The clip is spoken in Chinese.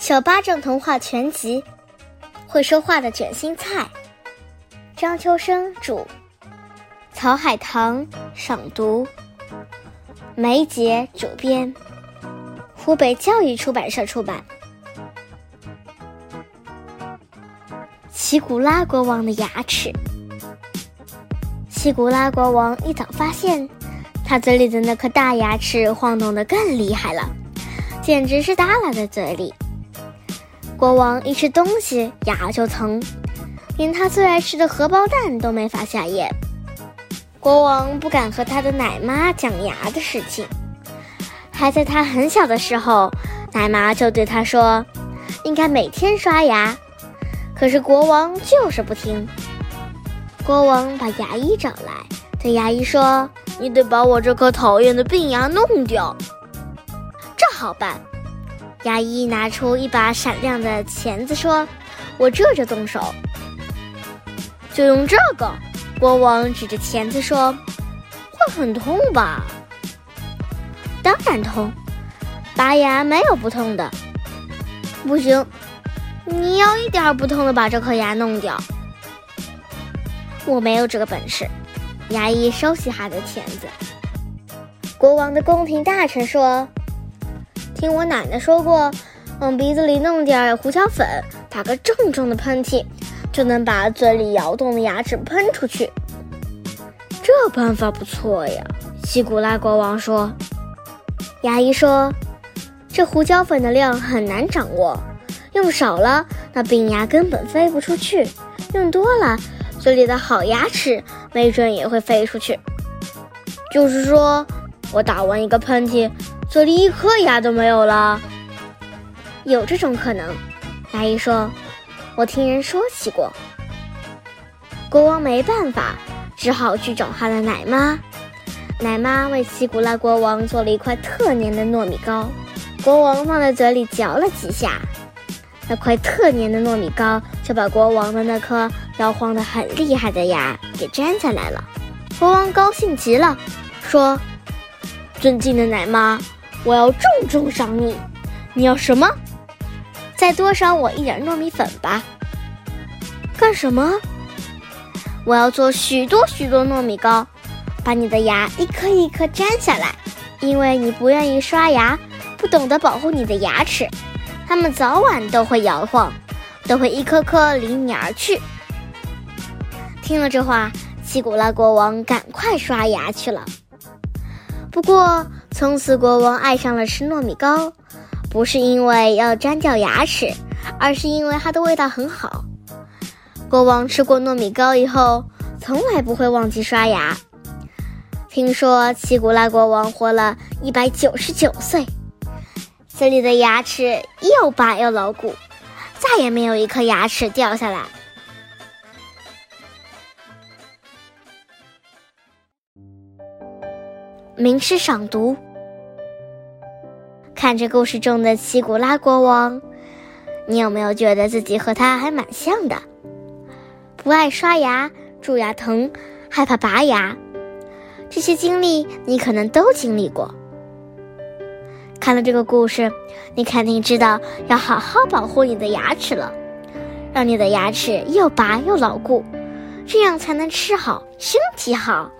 小巴掌童话全集，会说话的卷心菜，张秋生主，曹海棠赏读，梅姐主编，湖北教育出版社出版。奇古拉国王的牙齿。奇古拉国王一早发现，他嘴里的那颗大牙齿晃动的更厉害了，简直是耷拉在嘴里。国王一吃东西牙就疼，连他最爱吃的荷包蛋都没法下咽。国王不敢和他的奶妈讲牙的事情，还在他很小的时候，奶妈就对他说，应该每天刷牙。可是国王就是不听。国王把牙医找来，对牙医说：“你得把我这颗讨厌的病牙弄掉。”这好办。牙医拿出一把闪亮的钳子，说：“我这就动手。”就用这个。国王指着钳子说：“会很痛吧？”“当然痛，拔牙没有不痛的。”“不行。”你要一点不痛的把这颗牙弄掉，我没有这个本事。牙医收起他的钳子。国王的宫廷大臣说：“听我奶奶说过，往鼻子里弄点胡椒粉，打个重重的喷嚏，就能把嘴里摇动的牙齿喷出去。”这办法不错呀，西古拉国王说。牙医说：“这胡椒粉的量很难掌握。”用少了，那病牙根本飞不出去；用多了，嘴里的好牙齿没准也会飞出去。就是说，我打完一个喷嚏，嘴里一颗牙都没有了。有这种可能，牙医说，我听人说起过。国王没办法，只好去找他的奶妈。奶妈为西古拉国王做了一块特粘的糯米糕，国王放在嘴里嚼了几下。那块特粘的糯米糕就把国王的那颗摇晃得很厉害的牙给粘下来了。国王高兴极了，说：“尊敬的奶妈，我要重重赏你。你要什么？再多赏我一点糯米粉吧。干什么？我要做许多许多糯米糕，把你的牙一颗一颗粘下来，因为你不愿意刷牙，不懂得保护你的牙齿。”它们早晚都会摇晃，都会一颗颗离你而去。听了这话，西古拉国王赶快刷牙去了。不过，从此国王爱上了吃糯米糕，不是因为要粘掉牙齿，而是因为它的味道很好。国王吃过糯米糕以后，从来不会忘记刷牙。听说奇古拉国王活了一百九十九岁。嘴里的牙齿又白又牢固，再也没有一颗牙齿掉下来。名师赏读，看着故事中的奇古拉国王，你有没有觉得自己和他还蛮像的？不爱刷牙，蛀牙疼，害怕拔牙，这些经历你可能都经历过。看了这个故事，你肯定知道要好好保护你的牙齿了，让你的牙齿又拔又牢固，这样才能吃好，身体好。